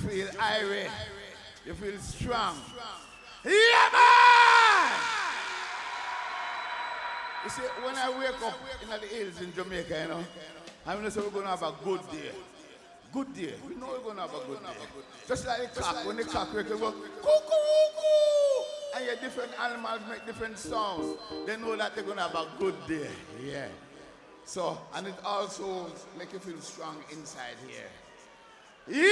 feel irate. You feel strong. Yeah, man! You see, when I wake up in the hills in Jamaica, you know, I'm going to say we're going to have a good day. Good day. We know we're going to have a good day. Just like the cock, when the cock wake up, cuckoo, and your different animals make different sounds. They know that they're going to have a good day. Yeah. So, and it also makes you feel strong inside here. Yeah,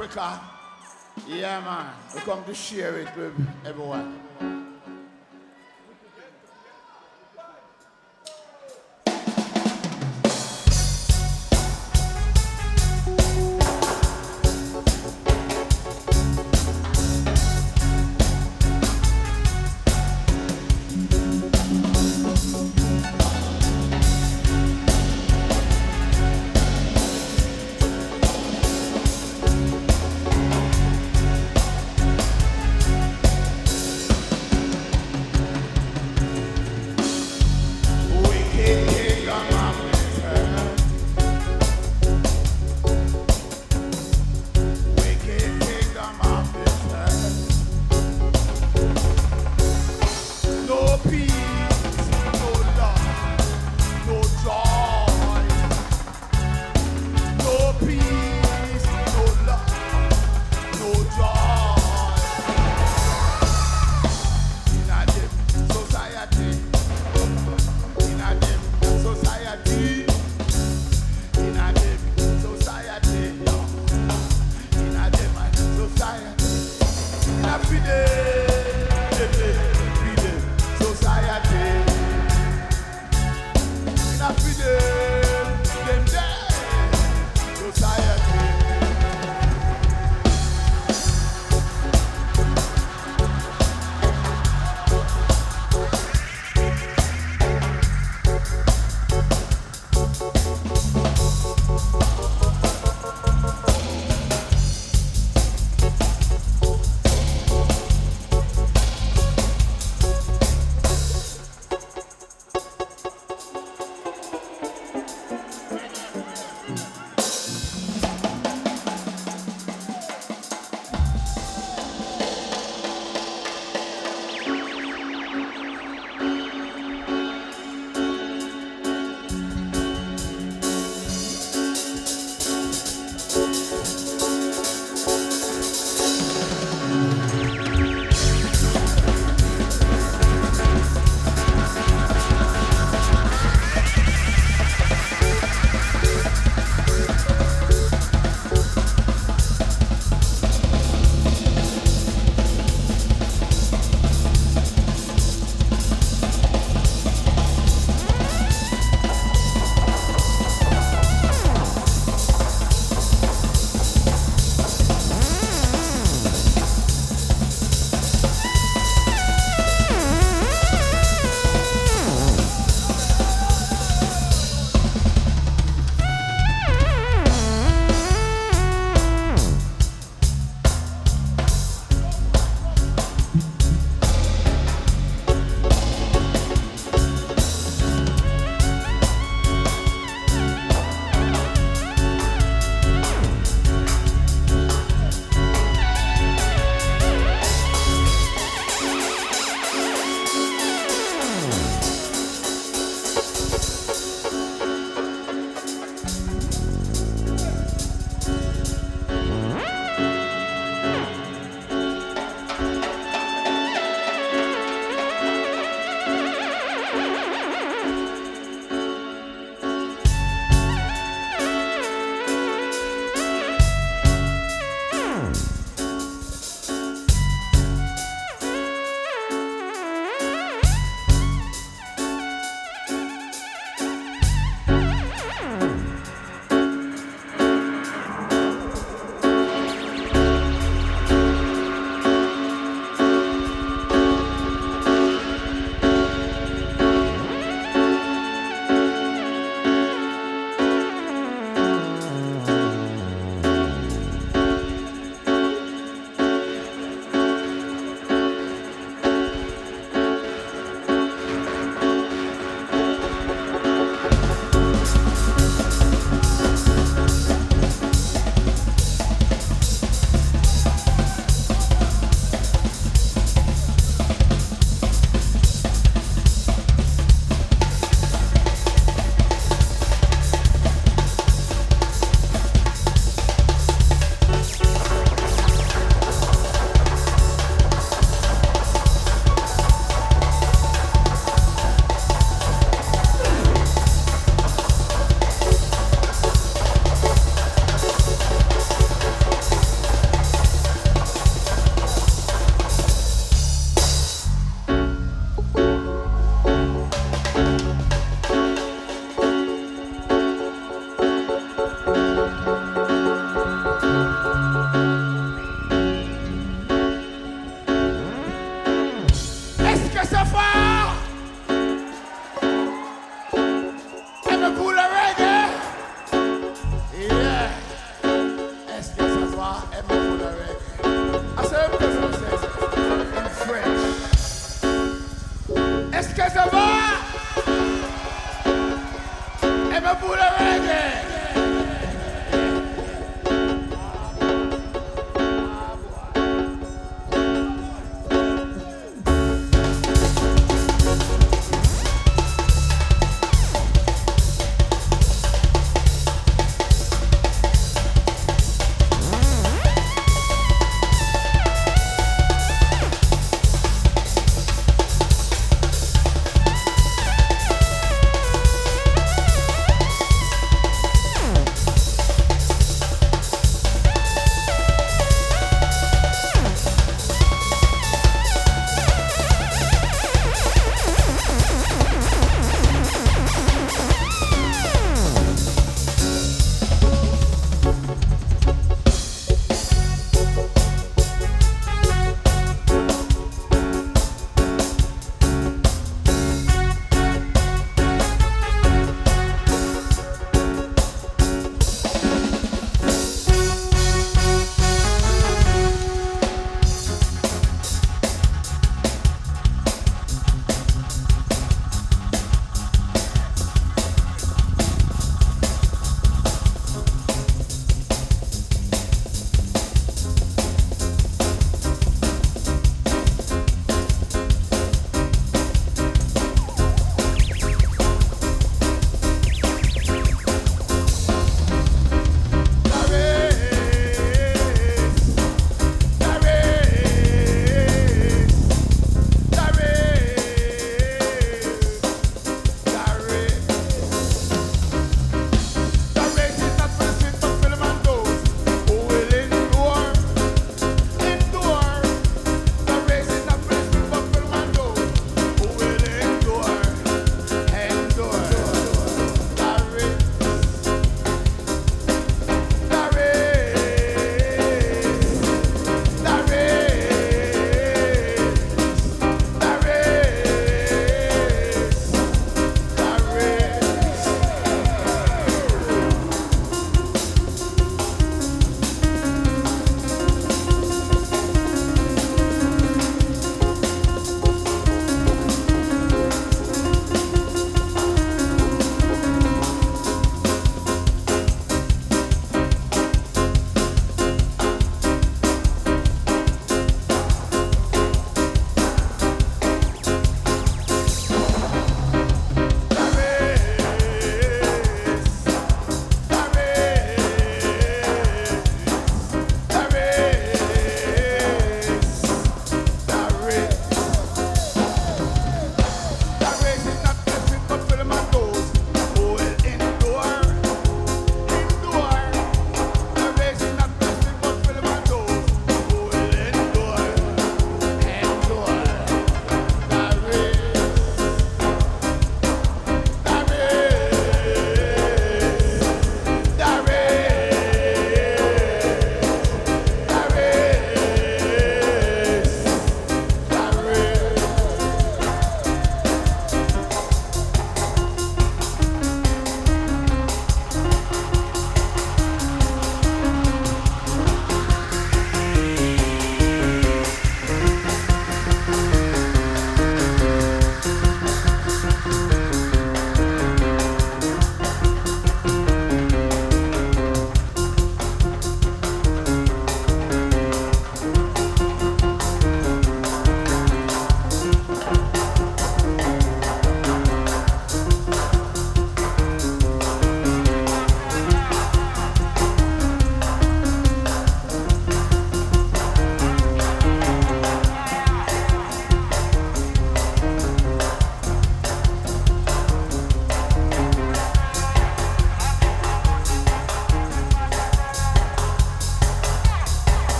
Africa. Yeah, man. We come to share it with everyone.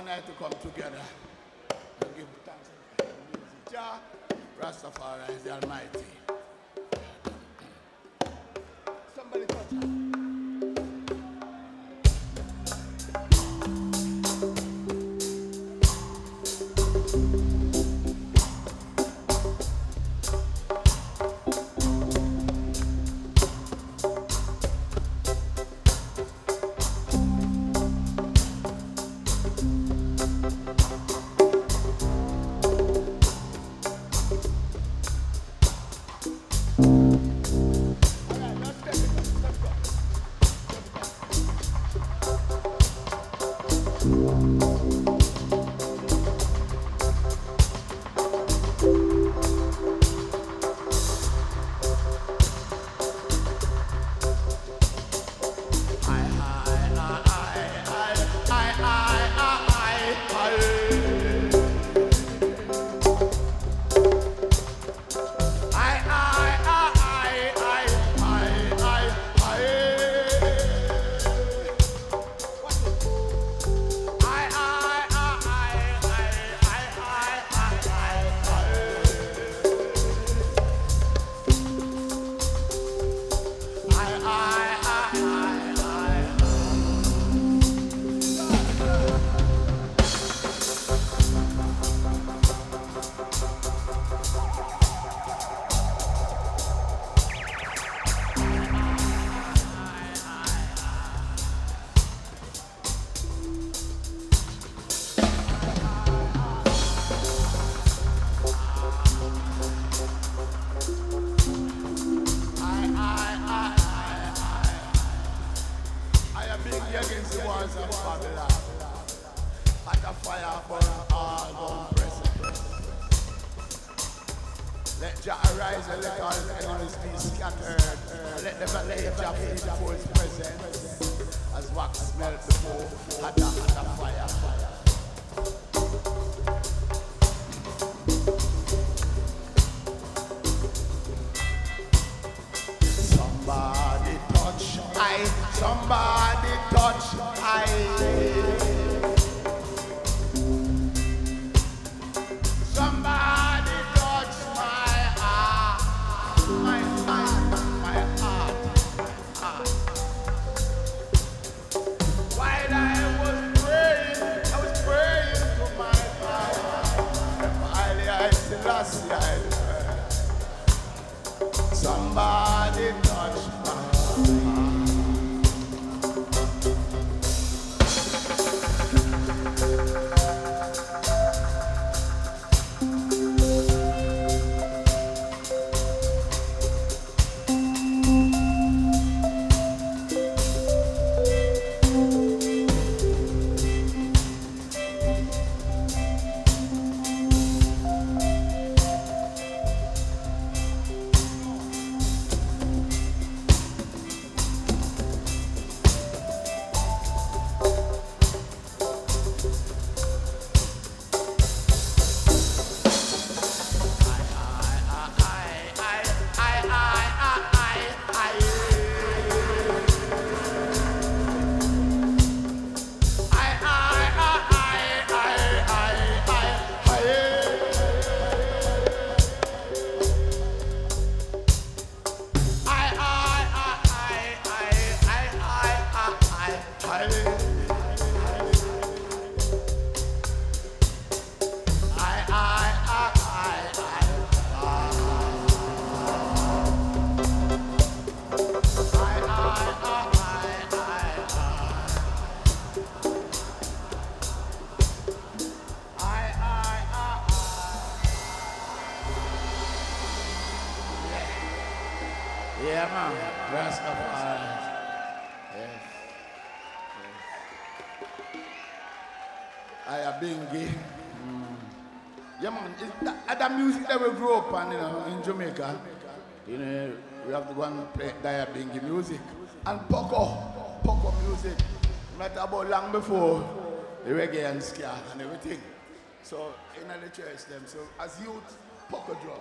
and I to come together. Música Jamaica, you know, we have to go and play Nyabinghi music. And Poco, Poco music, not about long before the reggae and ska and everything. So in the church them, so as youth, Poco drum.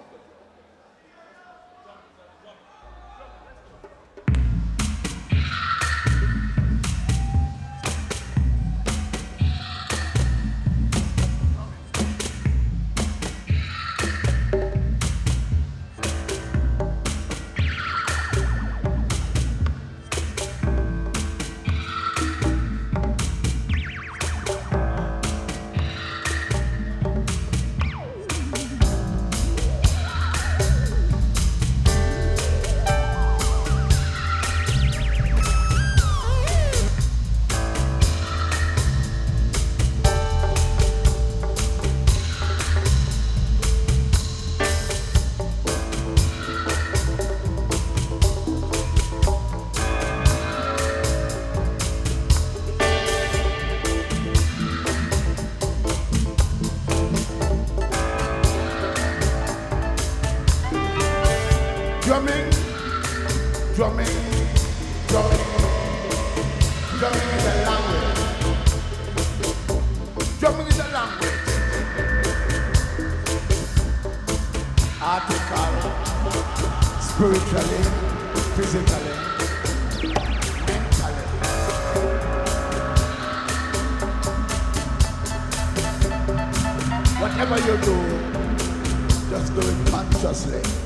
Whatever you do, just do it consciously.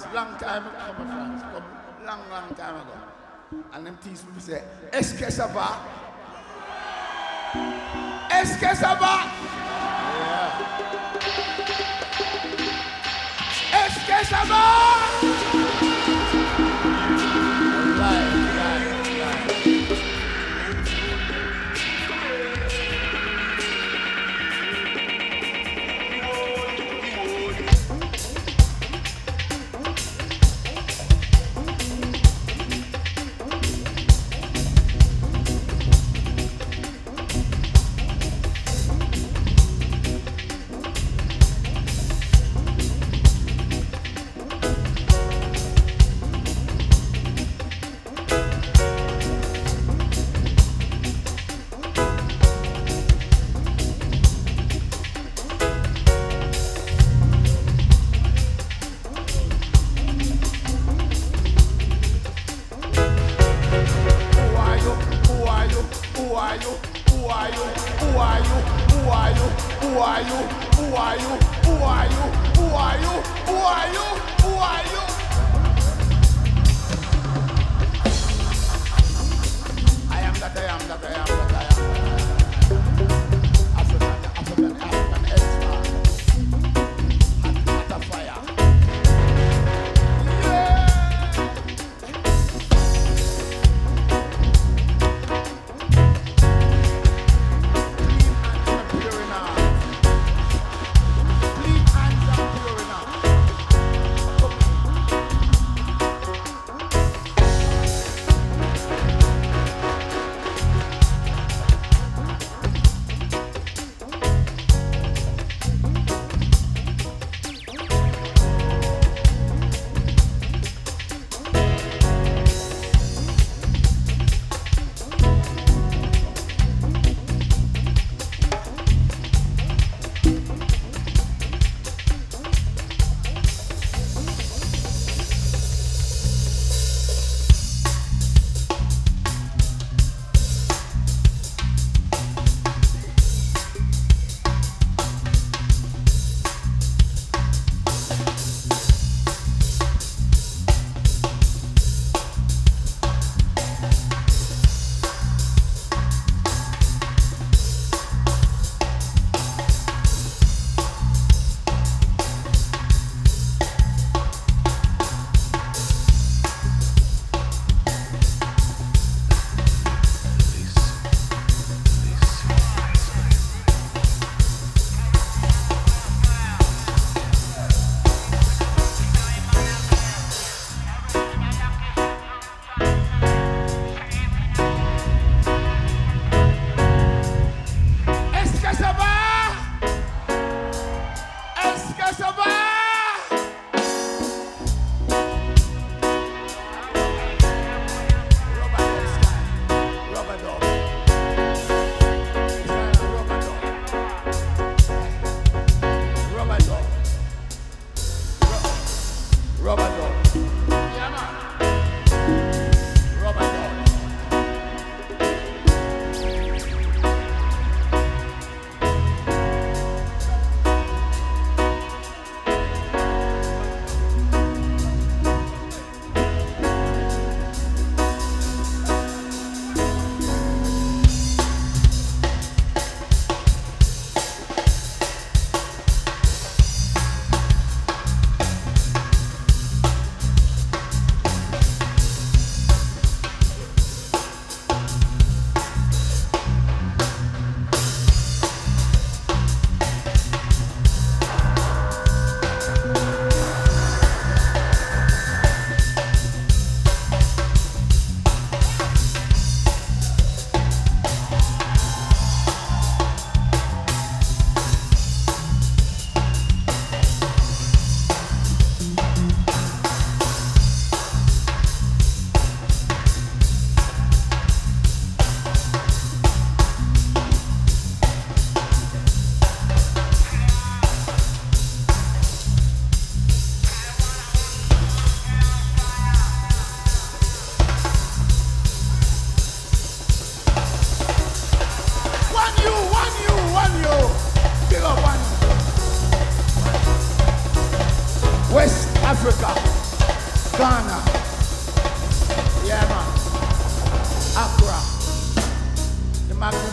France, long time ago, come to France, come long, long time ago. And them teach me, say, est-ce que ça va? Est-ce que ça va? Yeah. Est-ce que ça va?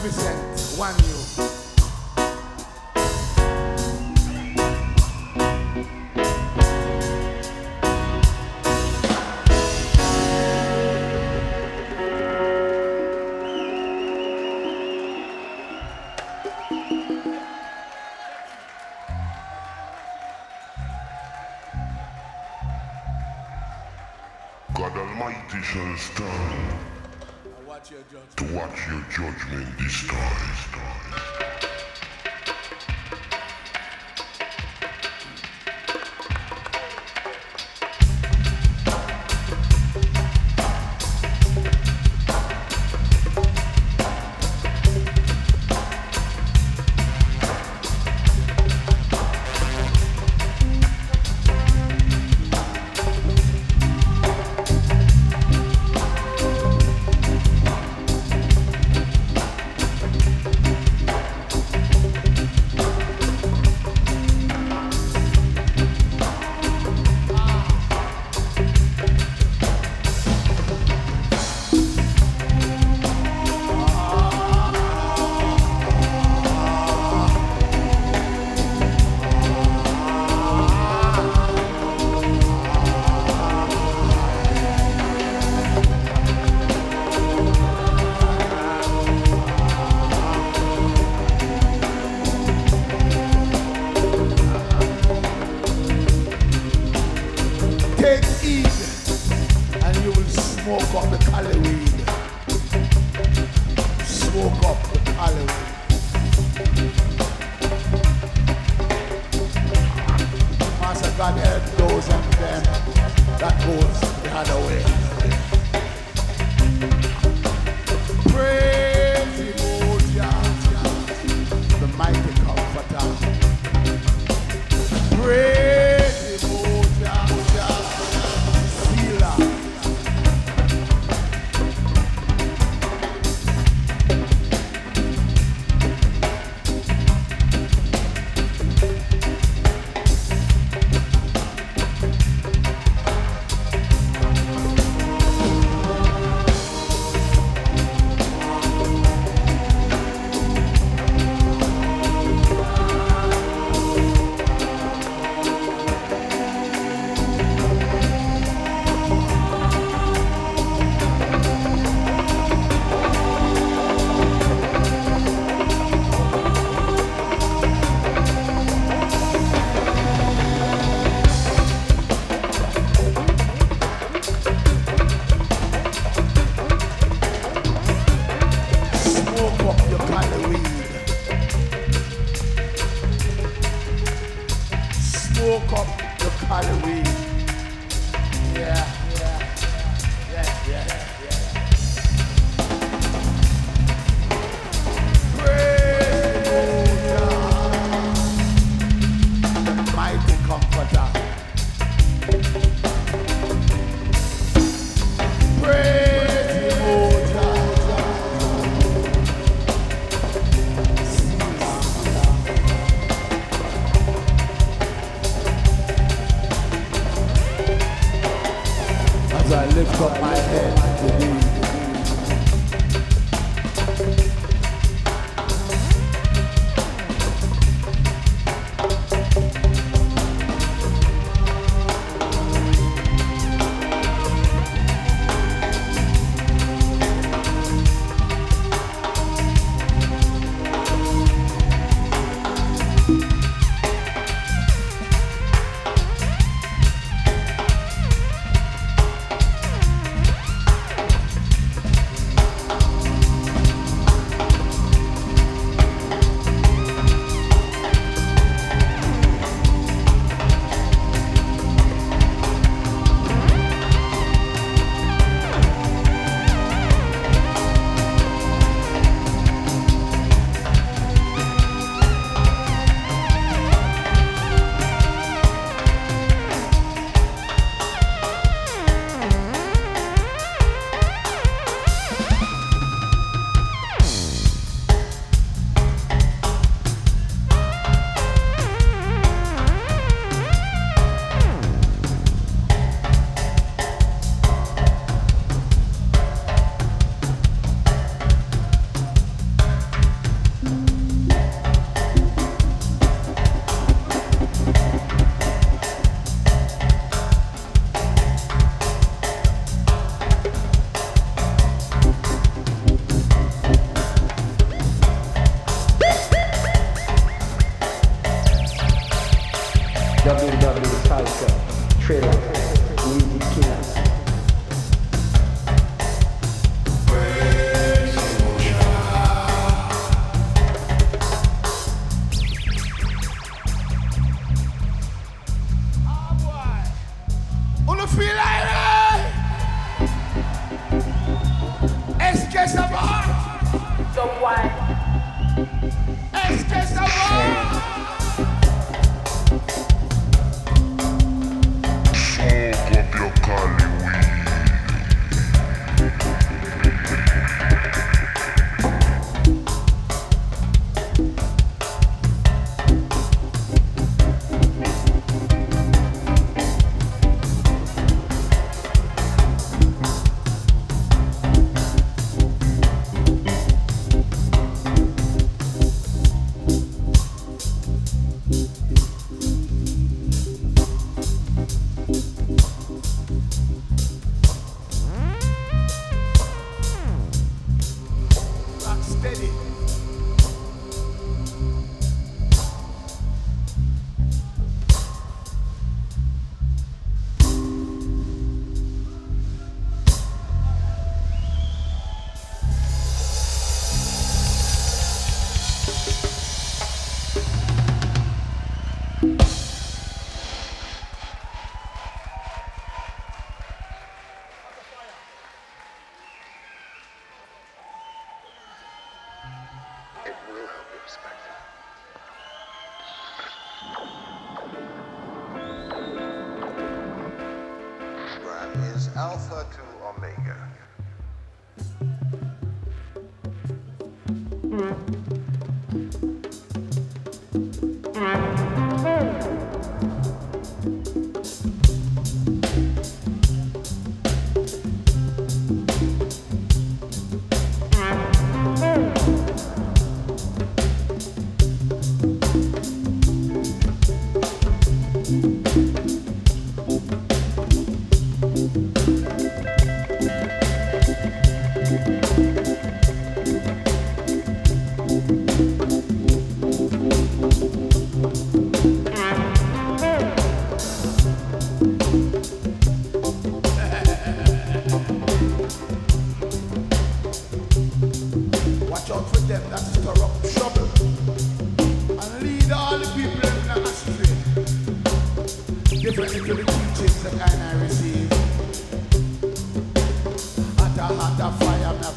represent one you. Almighty shall stand. To watch your judgment destroyed.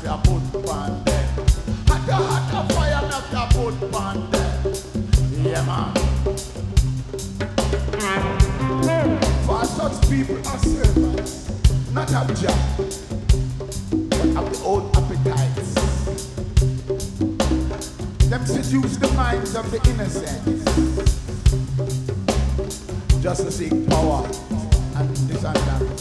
Have your put on them. Hotter, hotter fire, on them. Yeah, man. For such people are servants, not of Jah, but of the old appetites. Them seduce the minds of the innocent. Just to seek power and that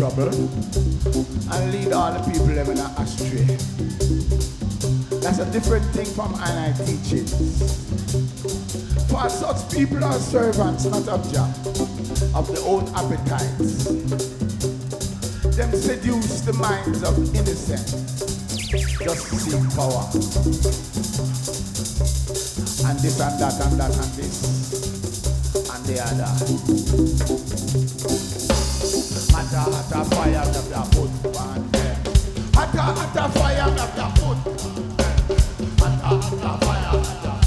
trouble and lead all the people a astray. That's a different thing from I teaching. For such people are servants, not Jah, of their own appetites. Them seduce the minds of innocent just to seek power. And this and that and that and this and the other. Hotter, hotter fire, have your foot on them. Hotter, hotter fire, have your foot on them. Hotter, hotter fire.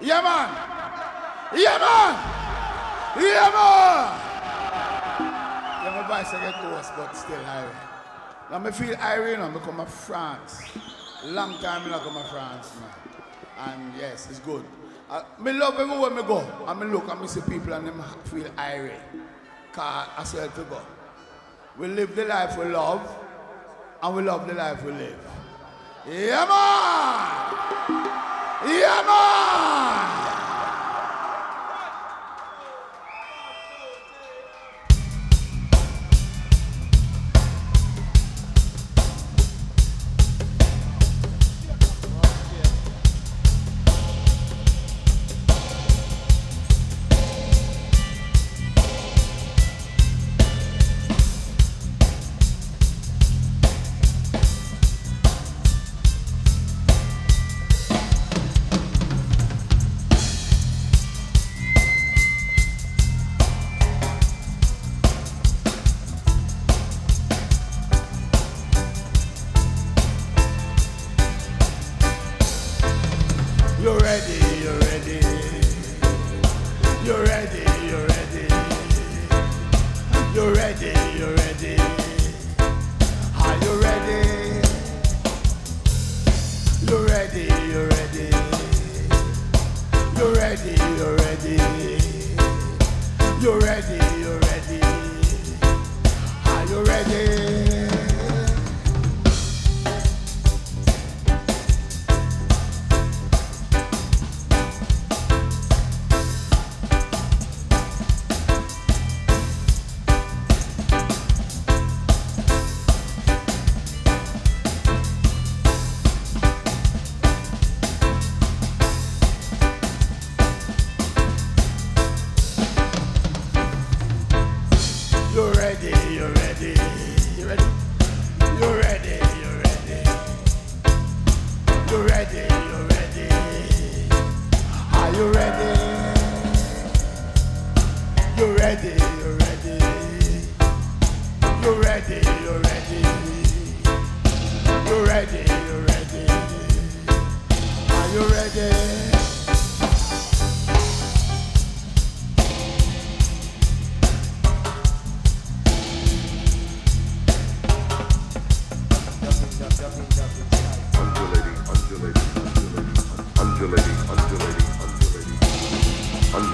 Yeah, man. Yeah, man. Yeah, man. Yeah, my voice I get hoarse, but still irie. Now me feel irie, you know, me come from France. Long time me not come from France, man. And yes, it's good. Uh, me love everywhere me go. And me look and me see people and them feel irie. Cause I swear to God. We live the life we love, and we love the life we live. Yeah, man. Yeah, man!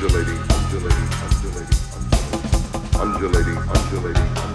Undulating, undulating, undulating, undulating, undulating, undulating,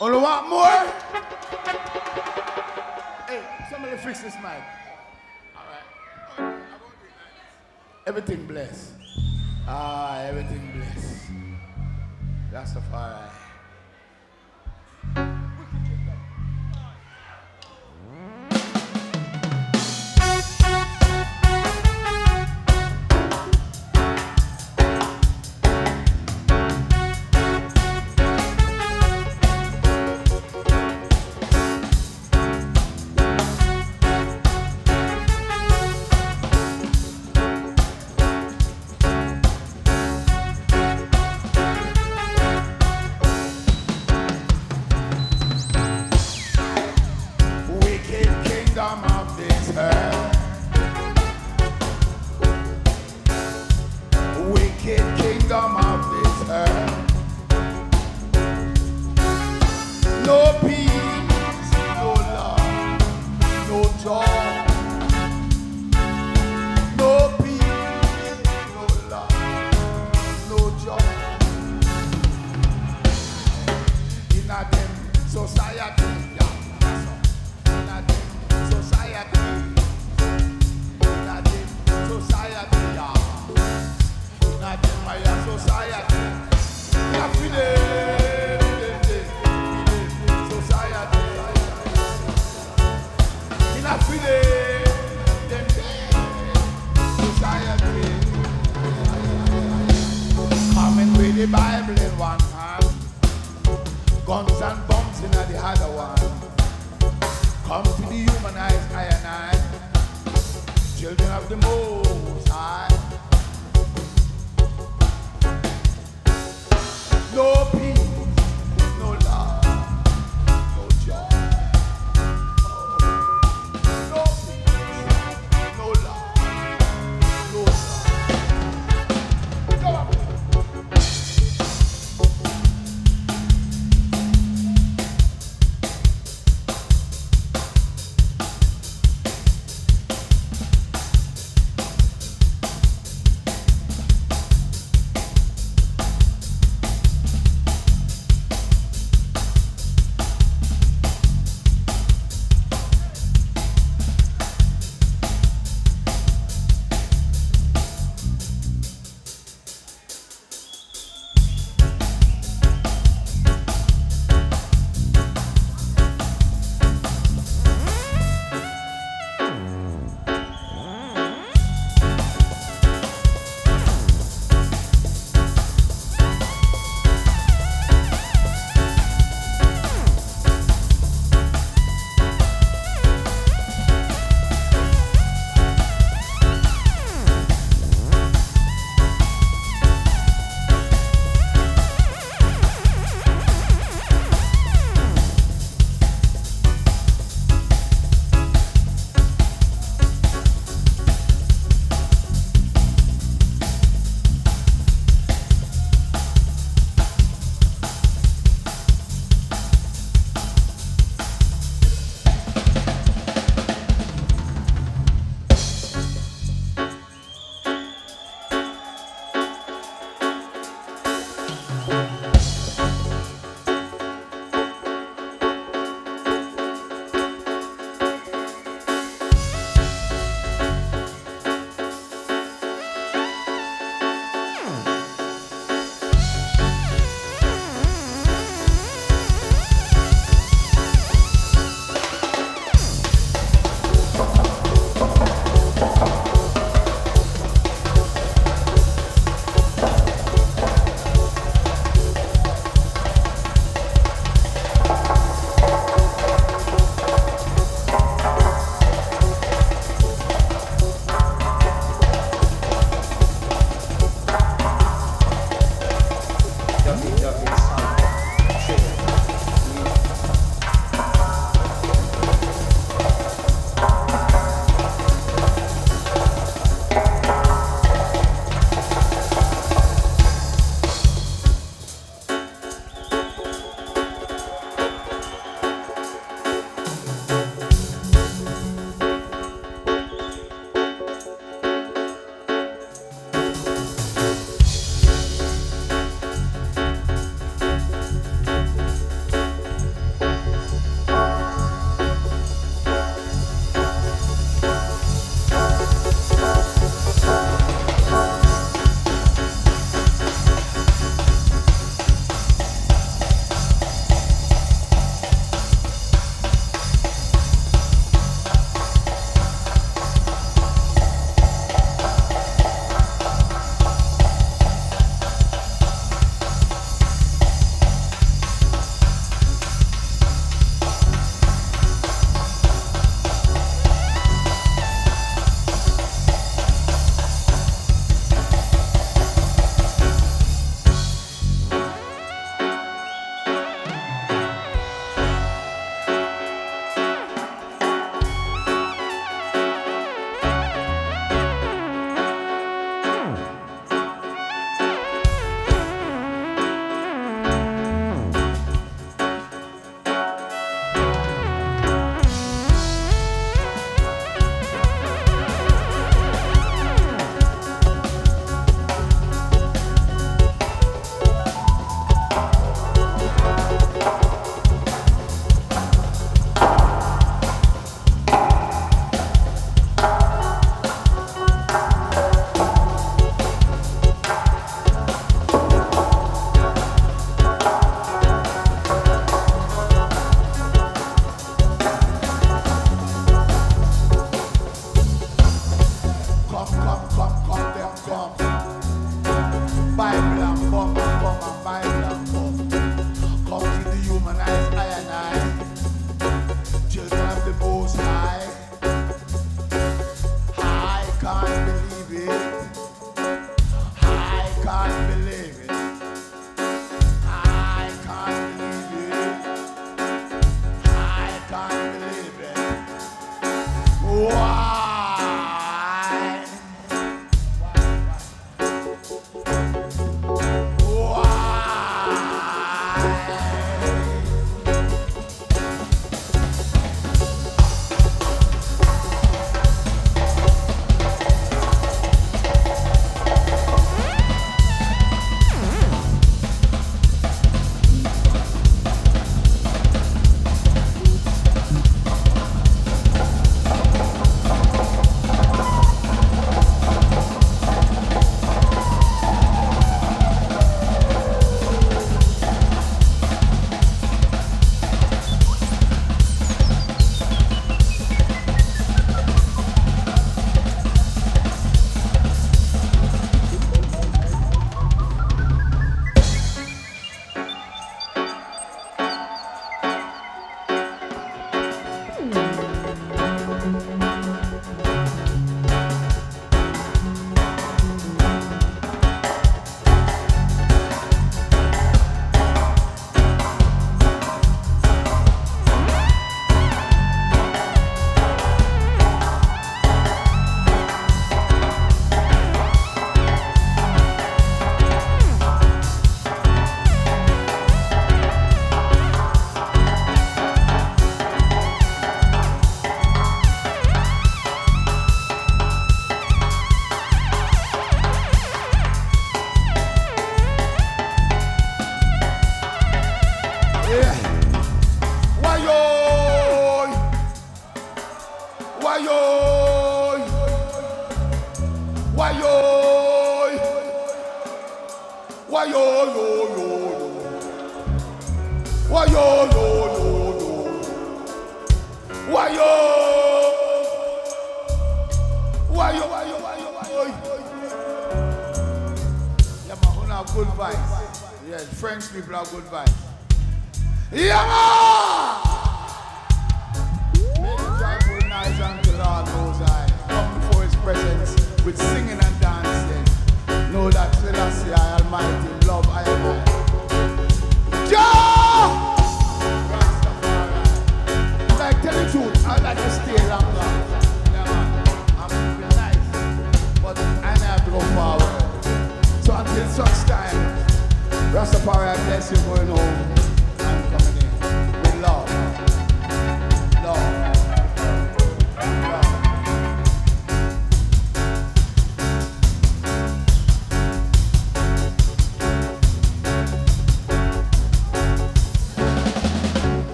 Only want more? Hey, somebody fix this mic. Everything bless. Ah, everything bless. That's the fire.